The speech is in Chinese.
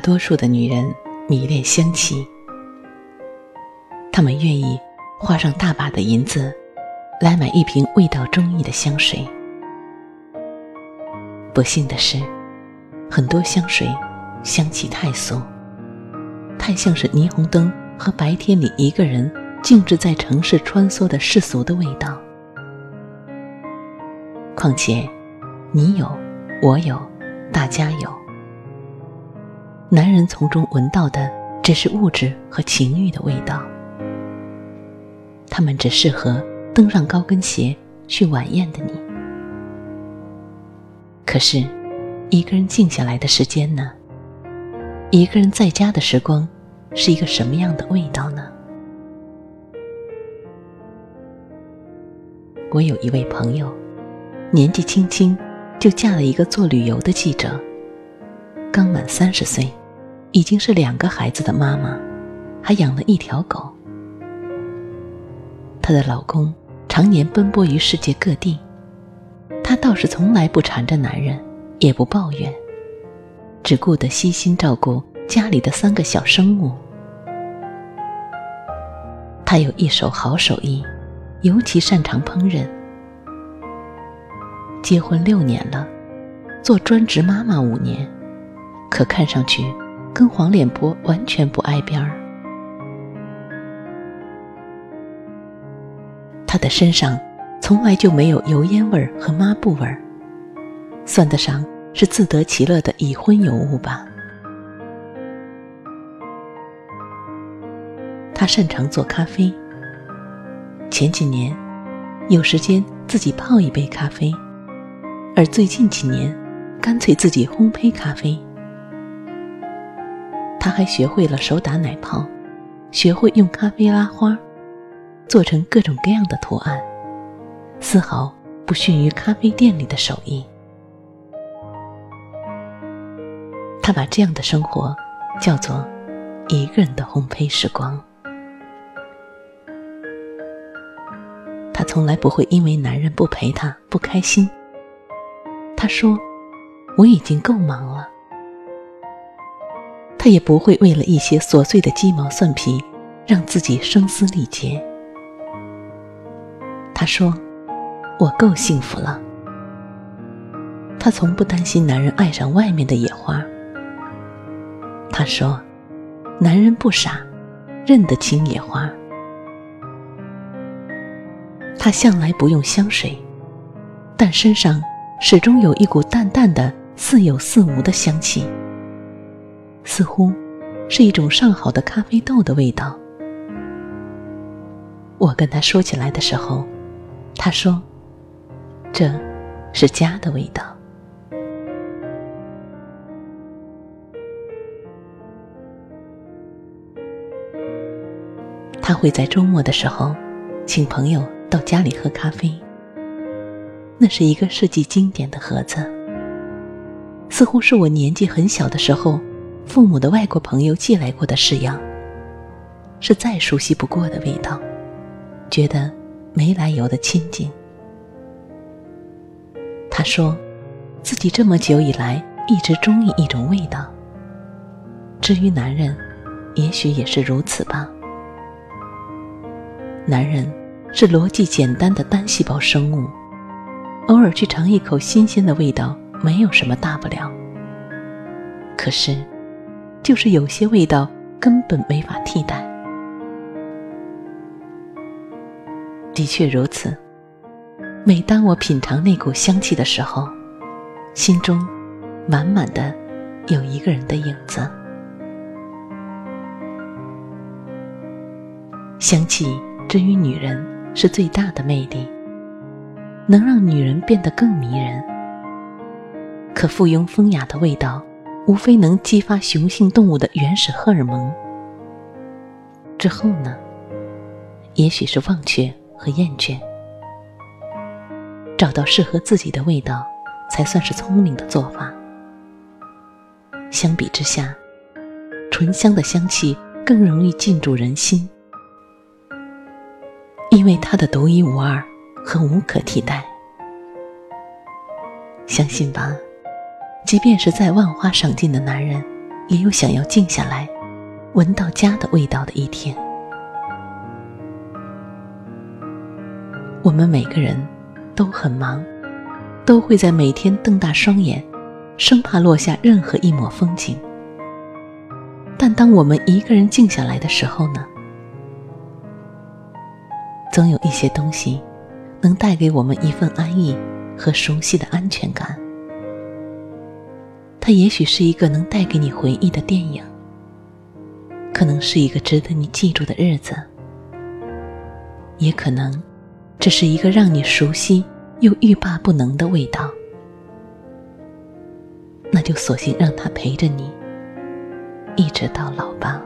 多数的女人迷恋香气，她们愿意花上大把的银子来买一瓶味道中意的香水。不幸的是，很多香水香气太俗，太像是霓虹灯和白天里一个人静止在城市穿梭的世俗的味道。况且，你有，我有，大家有。男人从中闻到的只是物质和情欲的味道，他们只适合登上高跟鞋去晚宴的你。可是，一个人静下来的时间呢？一个人在家的时光，是一个什么样的味道呢？我有一位朋友，年纪轻轻就嫁了一个做旅游的记者，刚满三十岁。已经是两个孩子的妈妈，还养了一条狗。她的老公常年奔波于世界各地，她倒是从来不缠着男人，也不抱怨，只顾得悉心照顾家里的三个小生物。她有一手好手艺，尤其擅长烹饪。结婚六年了，做专职妈妈五年，可看上去。跟黄脸婆完全不挨边儿。她的身上从来就没有油烟味儿和抹布味儿，算得上是自得其乐的已婚尤物吧。她擅长做咖啡，前几年有时间自己泡一杯咖啡，而最近几年干脆自己烘焙咖啡。他还学会了手打奶泡，学会用咖啡拉花，做成各种各样的图案，丝毫不逊于咖啡店里的手艺。他把这样的生活叫做“一个人的烘焙时光”。他从来不会因为男人不陪他不开心。他说：“我已经够忙了。”他也不会为了一些琐碎的鸡毛蒜皮，让自己声嘶力竭。他说：“我够幸福了。”他从不担心男人爱上外面的野花。他说：“男人不傻，认得清野花。”他向来不用香水，但身上始终有一股淡淡的似有似无的香气。似乎是一种上好的咖啡豆的味道。我跟他说起来的时候，他说：“这是家的味道。”他会在周末的时候请朋友到家里喝咖啡。那是一个设计经典的盒子，似乎是我年纪很小的时候。父母的外国朋友寄来过的式样，是再熟悉不过的味道，觉得没来由的亲近。他说，自己这么久以来一直中意一种味道。至于男人，也许也是如此吧。男人是逻辑简单的单细胞生物，偶尔去尝一口新鲜的味道，没有什么大不了。可是。就是有些味道根本没法替代。的确如此。每当我品尝那股香气的时候，心中满满的有一个人的影子。香气之于女人是最大的魅力，能让女人变得更迷人。可附庸风雅的味道。无非能激发雄性动物的原始荷尔蒙。之后呢？也许是忘却和厌倦。找到适合自己的味道，才算是聪明的做法。相比之下，醇香的香气更容易进驻人心，因为它的独一无二和无可替代。相信吧。即便是再万花赏尽的男人，也有想要静下来，闻到家的味道的一天。我们每个人都很忙，都会在每天瞪大双眼，生怕落下任何一抹风景。但当我们一个人静下来的时候呢？总有一些东西，能带给我们一份安逸和熟悉的安全感。它也许是一个能带给你回忆的电影，可能是一个值得你记住的日子，也可能这是一个让你熟悉又欲罢不能的味道。那就索性让它陪着你，一直到老吧。